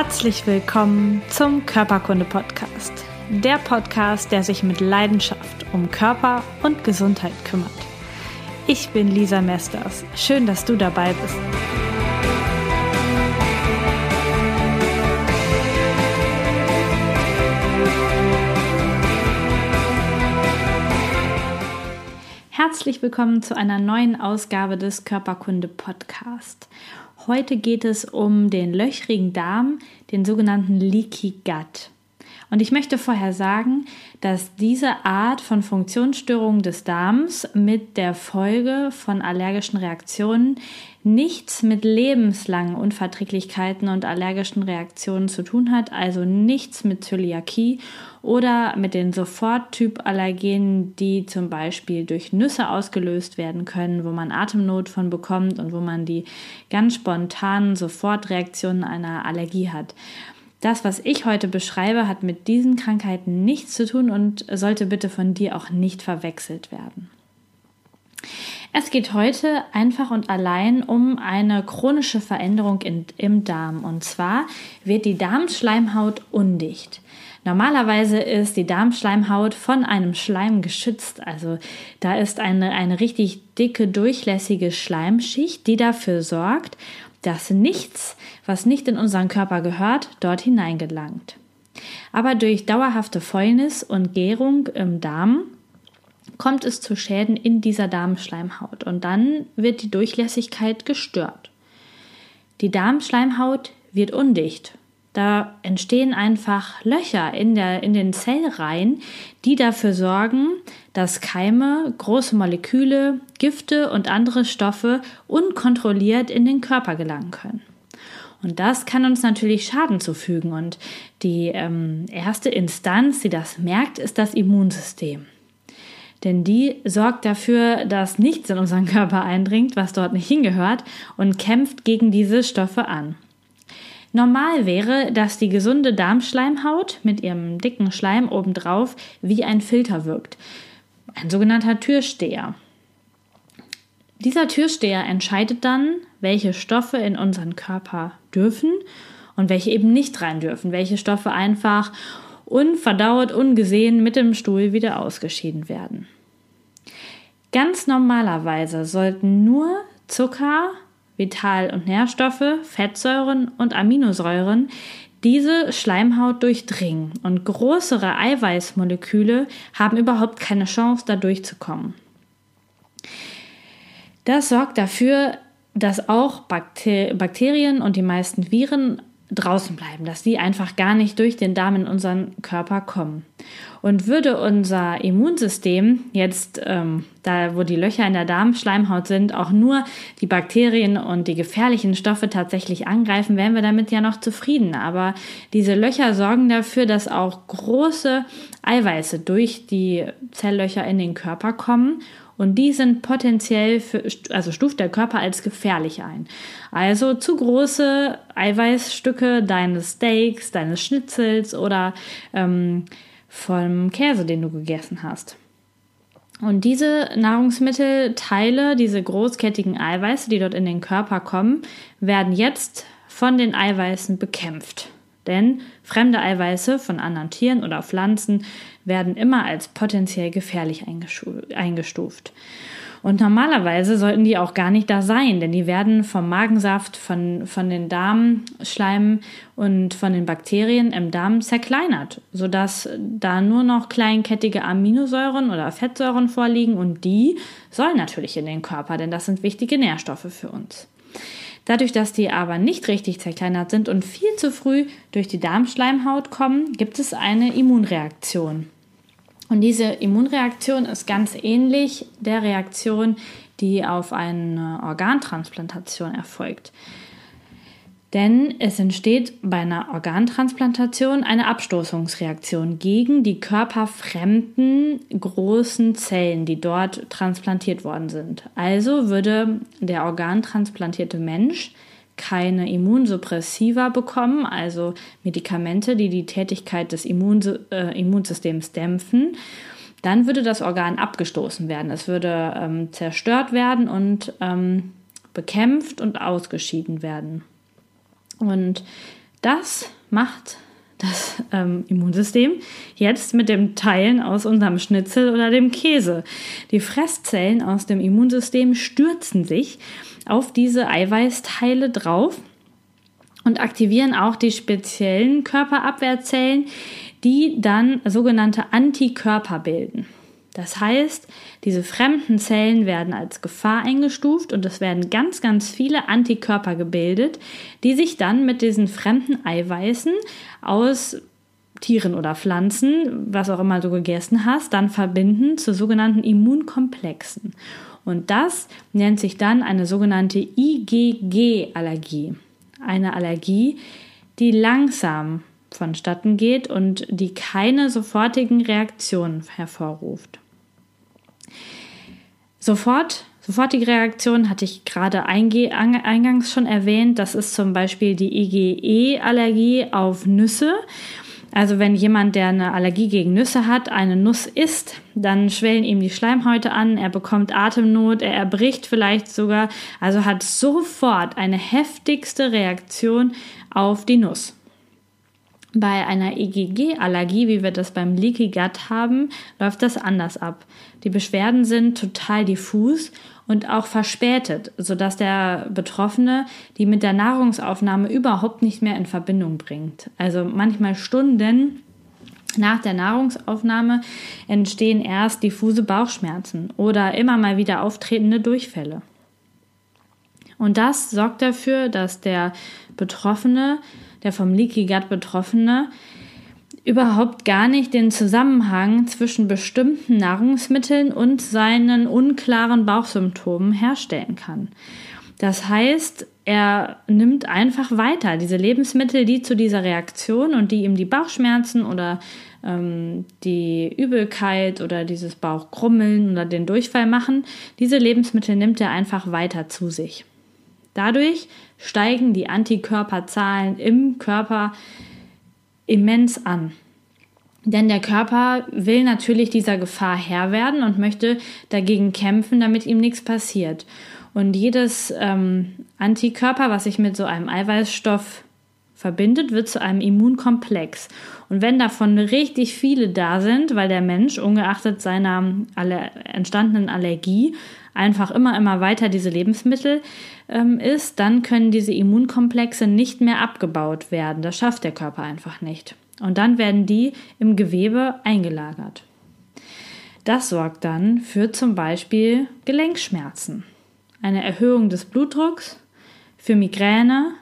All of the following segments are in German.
Herzlich willkommen zum Körperkunde-Podcast. Der Podcast, der sich mit Leidenschaft um Körper und Gesundheit kümmert. Ich bin Lisa Mesters. Schön, dass du dabei bist. Herzlich willkommen zu einer neuen Ausgabe des Körperkunde Podcast. Heute geht es um den löchrigen Darm, den sogenannten Leaky Gut. Und ich möchte vorher sagen, dass diese Art von Funktionsstörung des Darms mit der Folge von allergischen Reaktionen nichts mit lebenslangen Unverträglichkeiten und allergischen Reaktionen zu tun hat, also nichts mit Zöliakie oder mit den Soforttyp-Allergenen, die zum Beispiel durch Nüsse ausgelöst werden können, wo man Atemnot von bekommt und wo man die ganz spontanen Sofortreaktionen einer Allergie hat. Das, was ich heute beschreibe, hat mit diesen Krankheiten nichts zu tun und sollte bitte von dir auch nicht verwechselt werden. Es geht heute einfach und allein um eine chronische Veränderung in, im Darm. Und zwar wird die Darmschleimhaut undicht. Normalerweise ist die Darmschleimhaut von einem Schleim geschützt. Also da ist eine, eine richtig dicke, durchlässige Schleimschicht, die dafür sorgt, dass nichts, was nicht in unseren Körper gehört, dort hineingelangt. Aber durch dauerhafte Fäulnis und Gärung im Darm kommt es zu Schäden in dieser Darmschleimhaut und dann wird die Durchlässigkeit gestört. Die Darmschleimhaut wird undicht. Da entstehen einfach Löcher in, der, in den Zellreihen, die dafür sorgen, dass Keime, große Moleküle, Gifte und andere Stoffe unkontrolliert in den Körper gelangen können. Und das kann uns natürlich Schaden zufügen. Und die ähm, erste Instanz, die das merkt, ist das Immunsystem. Denn die sorgt dafür, dass nichts in unseren Körper eindringt, was dort nicht hingehört, und kämpft gegen diese Stoffe an. Normal wäre, dass die gesunde Darmschleimhaut mit ihrem dicken Schleim obendrauf wie ein Filter wirkt. Ein sogenannter Türsteher. Dieser Türsteher entscheidet dann, welche Stoffe in unseren Körper dürfen und welche eben nicht rein dürfen, welche Stoffe einfach unverdauert, ungesehen mit dem Stuhl wieder ausgeschieden werden. Ganz normalerweise sollten nur Zucker, Vital- und Nährstoffe, Fettsäuren und Aminosäuren diese Schleimhaut durchdringen und größere Eiweißmoleküle haben überhaupt keine Chance, da durchzukommen. Das sorgt dafür, dass auch Bakterien und die meisten Viren draußen bleiben, dass die einfach gar nicht durch den Darm in unseren Körper kommen. Und würde unser Immunsystem jetzt, ähm, da wo die Löcher in der Darmschleimhaut sind, auch nur die Bakterien und die gefährlichen Stoffe tatsächlich angreifen, wären wir damit ja noch zufrieden. Aber diese Löcher sorgen dafür, dass auch große Eiweiße durch die Zelllöcher in den Körper kommen und die sind potenziell für, also stuft der Körper als gefährlich ein. Also zu große Eiweißstücke deines Steaks, deines Schnitzels oder ähm, vom Käse, den du gegessen hast. Und diese Nahrungsmittelteile, diese großkettigen Eiweiße, die dort in den Körper kommen, werden jetzt von den Eiweißen bekämpft. Denn fremde Eiweiße von anderen Tieren oder Pflanzen werden immer als potenziell gefährlich eingestuft. Und normalerweise sollten die auch gar nicht da sein, denn die werden vom Magensaft, von, von den Darmschleimen und von den Bakterien im Darm zerkleinert, sodass da nur noch kleinkettige Aminosäuren oder Fettsäuren vorliegen und die sollen natürlich in den Körper, denn das sind wichtige Nährstoffe für uns. Dadurch, dass die aber nicht richtig zerkleinert sind und viel zu früh durch die Darmschleimhaut kommen, gibt es eine Immunreaktion. Und diese Immunreaktion ist ganz ähnlich der Reaktion, die auf eine Organtransplantation erfolgt. Denn es entsteht bei einer Organtransplantation eine Abstoßungsreaktion gegen die körperfremden großen Zellen, die dort transplantiert worden sind. Also würde der organtransplantierte Mensch keine Immunsuppressiva bekommen, also Medikamente, die die Tätigkeit des Immun, äh, Immunsystems dämpfen, dann würde das Organ abgestoßen werden. Es würde ähm, zerstört werden und ähm, bekämpft und ausgeschieden werden. Und Das macht das ähm, Immunsystem jetzt mit dem Teilen aus unserem Schnitzel oder dem Käse. Die Fresszellen aus dem Immunsystem stürzen sich auf diese Eiweißteile drauf und aktivieren auch die speziellen Körperabwehrzellen, die dann sogenannte Antikörper bilden. Das heißt, diese fremden Zellen werden als Gefahr eingestuft und es werden ganz, ganz viele Antikörper gebildet, die sich dann mit diesen fremden Eiweißen aus Tieren oder Pflanzen, was auch immer du gegessen hast, dann verbinden zu sogenannten Immunkomplexen. Und das nennt sich dann eine sogenannte IgG-Allergie. Eine Allergie, die langsam vonstatten geht und die keine sofortigen Reaktionen hervorruft. Sofort, sofortige Reaktion hatte ich gerade eingangs schon erwähnt. Das ist zum Beispiel die IgE-Allergie auf Nüsse. Also wenn jemand, der eine Allergie gegen Nüsse hat, eine Nuss isst, dann schwellen ihm die Schleimhäute an, er bekommt Atemnot, er erbricht vielleicht sogar, also hat sofort eine heftigste Reaktion auf die Nuss. Bei einer EGG-Allergie, wie wir das beim Leaky Gut haben, läuft das anders ab. Die Beschwerden sind total diffus und auch verspätet, sodass der Betroffene die mit der Nahrungsaufnahme überhaupt nicht mehr in Verbindung bringt. Also manchmal Stunden nach der Nahrungsaufnahme entstehen erst diffuse Bauchschmerzen oder immer mal wieder auftretende Durchfälle. Und das sorgt dafür, dass der Betroffene der vom Leaky Gut Betroffene, überhaupt gar nicht den Zusammenhang zwischen bestimmten Nahrungsmitteln und seinen unklaren Bauchsymptomen herstellen kann. Das heißt, er nimmt einfach weiter diese Lebensmittel, die zu dieser Reaktion und die ihm die Bauchschmerzen oder ähm, die Übelkeit oder dieses Bauchkrummeln oder den Durchfall machen, diese Lebensmittel nimmt er einfach weiter zu sich. Dadurch steigen die Antikörperzahlen im Körper immens an. Denn der Körper will natürlich dieser Gefahr Herr werden und möchte dagegen kämpfen, damit ihm nichts passiert. Und jedes ähm, Antikörper, was sich mit so einem Eiweißstoff verbindet, wird zu einem Immunkomplex. Und wenn davon richtig viele da sind, weil der Mensch ungeachtet seiner aller entstandenen Allergie einfach immer, immer weiter diese Lebensmittel ähm, isst, dann können diese Immunkomplexe nicht mehr abgebaut werden. Das schafft der Körper einfach nicht. Und dann werden die im Gewebe eingelagert. Das sorgt dann für zum Beispiel Gelenkschmerzen, eine Erhöhung des Blutdrucks, für Migräne,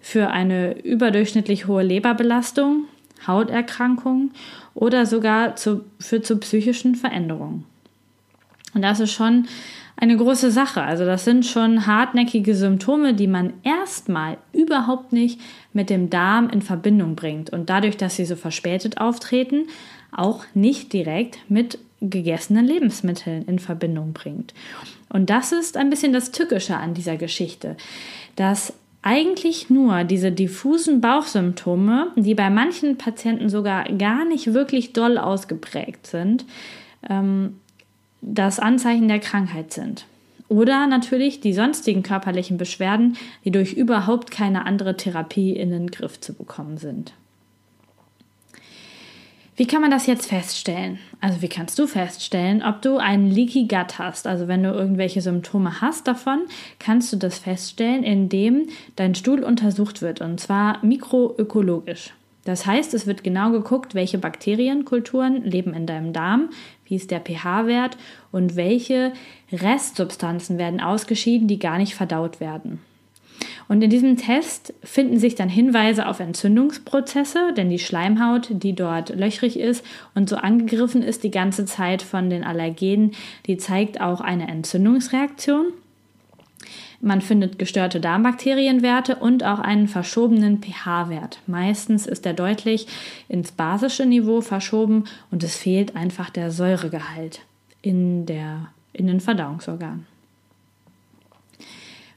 für eine überdurchschnittlich hohe Leberbelastung, Hauterkrankungen oder sogar zu, für zu psychischen Veränderungen. Und das ist schon eine große Sache. Also das sind schon hartnäckige Symptome, die man erstmal überhaupt nicht mit dem Darm in Verbindung bringt und dadurch, dass sie so verspätet auftreten, auch nicht direkt mit gegessenen Lebensmitteln in Verbindung bringt. Und das ist ein bisschen das Tückische an dieser Geschichte, dass eigentlich nur diese diffusen Bauchsymptome, die bei manchen Patienten sogar gar nicht wirklich doll ausgeprägt sind, ähm, das Anzeichen der Krankheit sind. Oder natürlich die sonstigen körperlichen Beschwerden, die durch überhaupt keine andere Therapie in den Griff zu bekommen sind. Wie kann man das jetzt feststellen? Also wie kannst du feststellen, ob du einen Leaky Gut hast? Also wenn du irgendwelche Symptome hast davon, kannst du das feststellen, indem dein Stuhl untersucht wird und zwar mikroökologisch. Das heißt, es wird genau geguckt, welche Bakterienkulturen leben in deinem Darm, wie ist der pH-Wert und welche Restsubstanzen werden ausgeschieden, die gar nicht verdaut werden. Und in diesem Test finden sich dann Hinweise auf Entzündungsprozesse, denn die Schleimhaut, die dort löchrig ist und so angegriffen ist die ganze Zeit von den Allergenen, die zeigt auch eine Entzündungsreaktion. Man findet gestörte Darmbakterienwerte und auch einen verschobenen pH-Wert. Meistens ist er deutlich ins basische Niveau verschoben und es fehlt einfach der Säuregehalt in, der, in den Verdauungsorganen.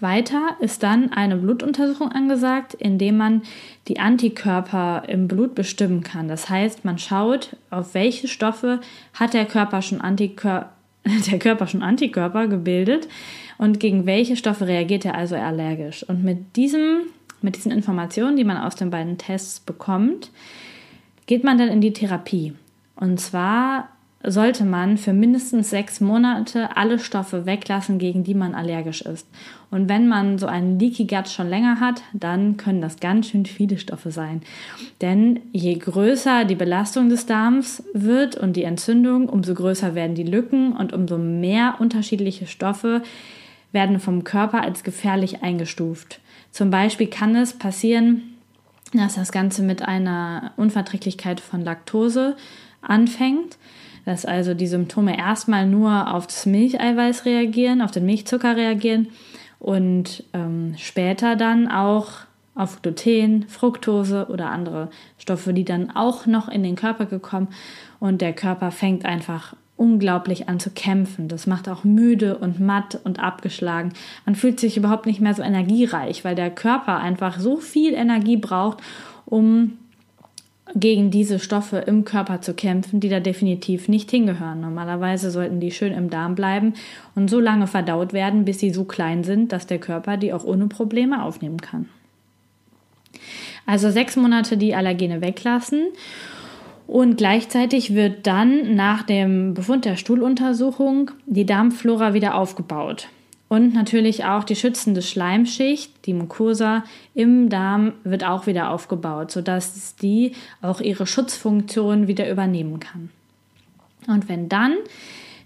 Weiter ist dann eine Blutuntersuchung angesagt, indem man die Antikörper im Blut bestimmen kann. Das heißt, man schaut, auf welche Stoffe hat der Körper schon, Antikör der Körper schon Antikörper gebildet und gegen welche Stoffe reagiert er also allergisch. Und mit diesem mit diesen Informationen, die man aus den beiden Tests bekommt, geht man dann in die Therapie. Und zwar sollte man für mindestens sechs Monate alle Stoffe weglassen, gegen die man allergisch ist. Und wenn man so einen Leaky Gut schon länger hat, dann können das ganz schön viele Stoffe sein. Denn je größer die Belastung des Darms wird und die Entzündung, umso größer werden die Lücken und umso mehr unterschiedliche Stoffe werden vom Körper als gefährlich eingestuft. Zum Beispiel kann es passieren, dass das Ganze mit einer Unverträglichkeit von Laktose anfängt dass also die Symptome erstmal nur auf das Milcheiweiß reagieren, auf den Milchzucker reagieren und ähm, später dann auch auf Gluten, Fructose oder andere Stoffe, die dann auch noch in den Körper gekommen und der Körper fängt einfach unglaublich an zu kämpfen. Das macht auch müde und matt und abgeschlagen. Man fühlt sich überhaupt nicht mehr so energiereich, weil der Körper einfach so viel Energie braucht, um gegen diese Stoffe im Körper zu kämpfen, die da definitiv nicht hingehören. Normalerweise sollten die schön im Darm bleiben und so lange verdaut werden, bis sie so klein sind, dass der Körper die auch ohne Probleme aufnehmen kann. Also sechs Monate die Allergene weglassen und gleichzeitig wird dann nach dem Befund der Stuhluntersuchung die Darmflora wieder aufgebaut. Und natürlich auch die schützende Schleimschicht, die Mucosa im Darm, wird auch wieder aufgebaut, sodass die auch ihre Schutzfunktion wieder übernehmen kann. Und wenn dann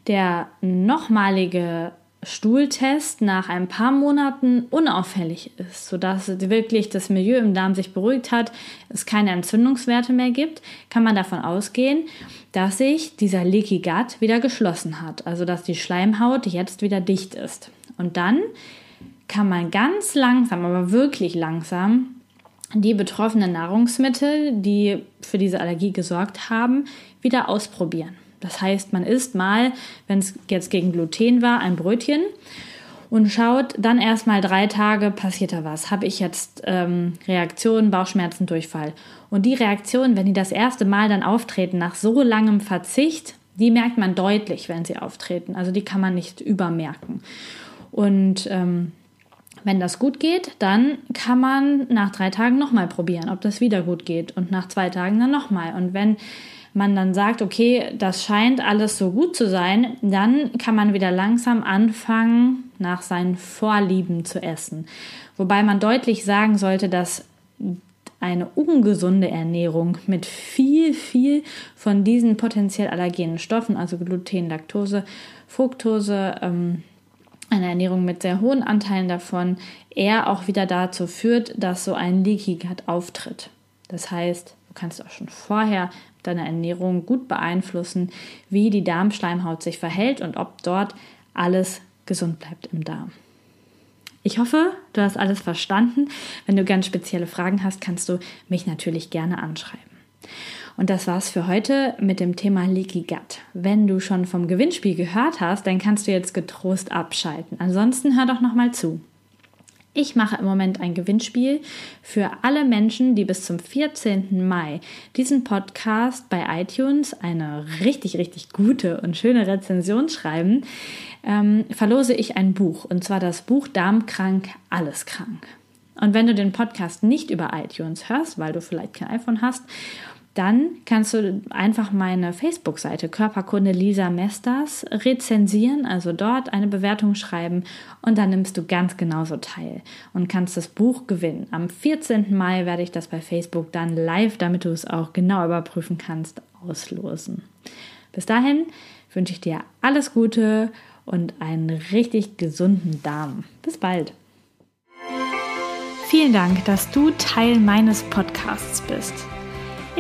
der nochmalige Stuhltest nach ein paar Monaten unauffällig ist, sodass wirklich das Milieu im Darm sich beruhigt hat, es keine Entzündungswerte mehr gibt, kann man davon ausgehen, dass sich dieser Leaky Gut wieder geschlossen hat, also dass die Schleimhaut jetzt wieder dicht ist. Und dann kann man ganz langsam, aber wirklich langsam, die betroffenen Nahrungsmittel, die für diese Allergie gesorgt haben, wieder ausprobieren. Das heißt, man isst mal, wenn es jetzt gegen Gluten war, ein Brötchen und schaut dann erstmal drei Tage, passiert da was? Habe ich jetzt ähm, Reaktionen, Bauchschmerzen, Durchfall? Und die Reaktionen, wenn die das erste Mal dann auftreten, nach so langem Verzicht, die merkt man deutlich, wenn sie auftreten. Also die kann man nicht übermerken. Und ähm, wenn das gut geht, dann kann man nach drei Tagen nochmal probieren, ob das wieder gut geht. Und nach zwei Tagen dann nochmal. Und wenn man dann sagt, okay, das scheint alles so gut zu sein, dann kann man wieder langsam anfangen, nach seinen Vorlieben zu essen. Wobei man deutlich sagen sollte, dass eine ungesunde Ernährung mit viel, viel von diesen potenziell allergenen Stoffen, also Gluten, Laktose, Fructose, ähm, eine Ernährung mit sehr hohen Anteilen davon eher auch wieder dazu führt, dass so ein Leaky Gut auftritt. Das heißt, du kannst auch schon vorher deine Ernährung gut beeinflussen, wie die Darmschleimhaut sich verhält und ob dort alles gesund bleibt im Darm. Ich hoffe, du hast alles verstanden. Wenn du ganz spezielle Fragen hast, kannst du mich natürlich gerne anschreiben. Und das war's für heute mit dem Thema Leaky Gut. Wenn du schon vom Gewinnspiel gehört hast, dann kannst du jetzt getrost abschalten. Ansonsten hör doch noch mal zu. Ich mache im Moment ein Gewinnspiel für alle Menschen, die bis zum 14. Mai diesen Podcast bei iTunes eine richtig, richtig gute und schöne Rezension schreiben. Ähm, verlose ich ein Buch und zwar das Buch Darmkrank, alles krank. Und wenn du den Podcast nicht über iTunes hörst, weil du vielleicht kein iPhone hast dann kannst du einfach meine Facebook-Seite Körperkunde Lisa Mesters rezensieren, also dort eine Bewertung schreiben und dann nimmst du ganz genauso teil und kannst das Buch gewinnen. Am 14. Mai werde ich das bei Facebook dann live, damit du es auch genau überprüfen kannst, auslosen. Bis dahin wünsche ich dir alles Gute und einen richtig gesunden Darm. Bis bald. Vielen Dank, dass du Teil meines Podcasts bist.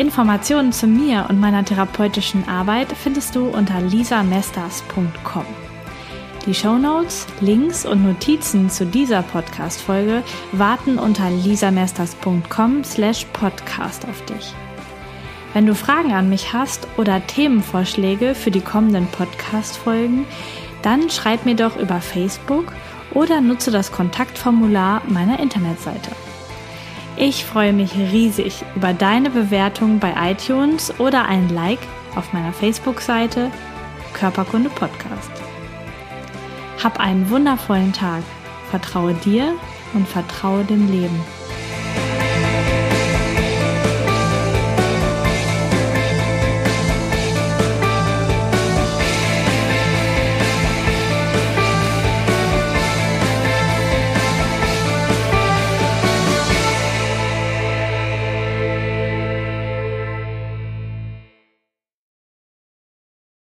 Informationen zu mir und meiner therapeutischen Arbeit findest du unter lisamesters.com. Die Shownotes, Links und Notizen zu dieser Podcast-Folge warten unter lisamesters.com slash podcast auf dich. Wenn du Fragen an mich hast oder Themenvorschläge für die kommenden Podcast-Folgen, dann schreib mir doch über Facebook oder nutze das Kontaktformular meiner Internetseite. Ich freue mich riesig über deine Bewertung bei iTunes oder ein Like auf meiner Facebook-Seite Körperkunde Podcast. Hab einen wundervollen Tag. Vertraue dir und vertraue dem Leben.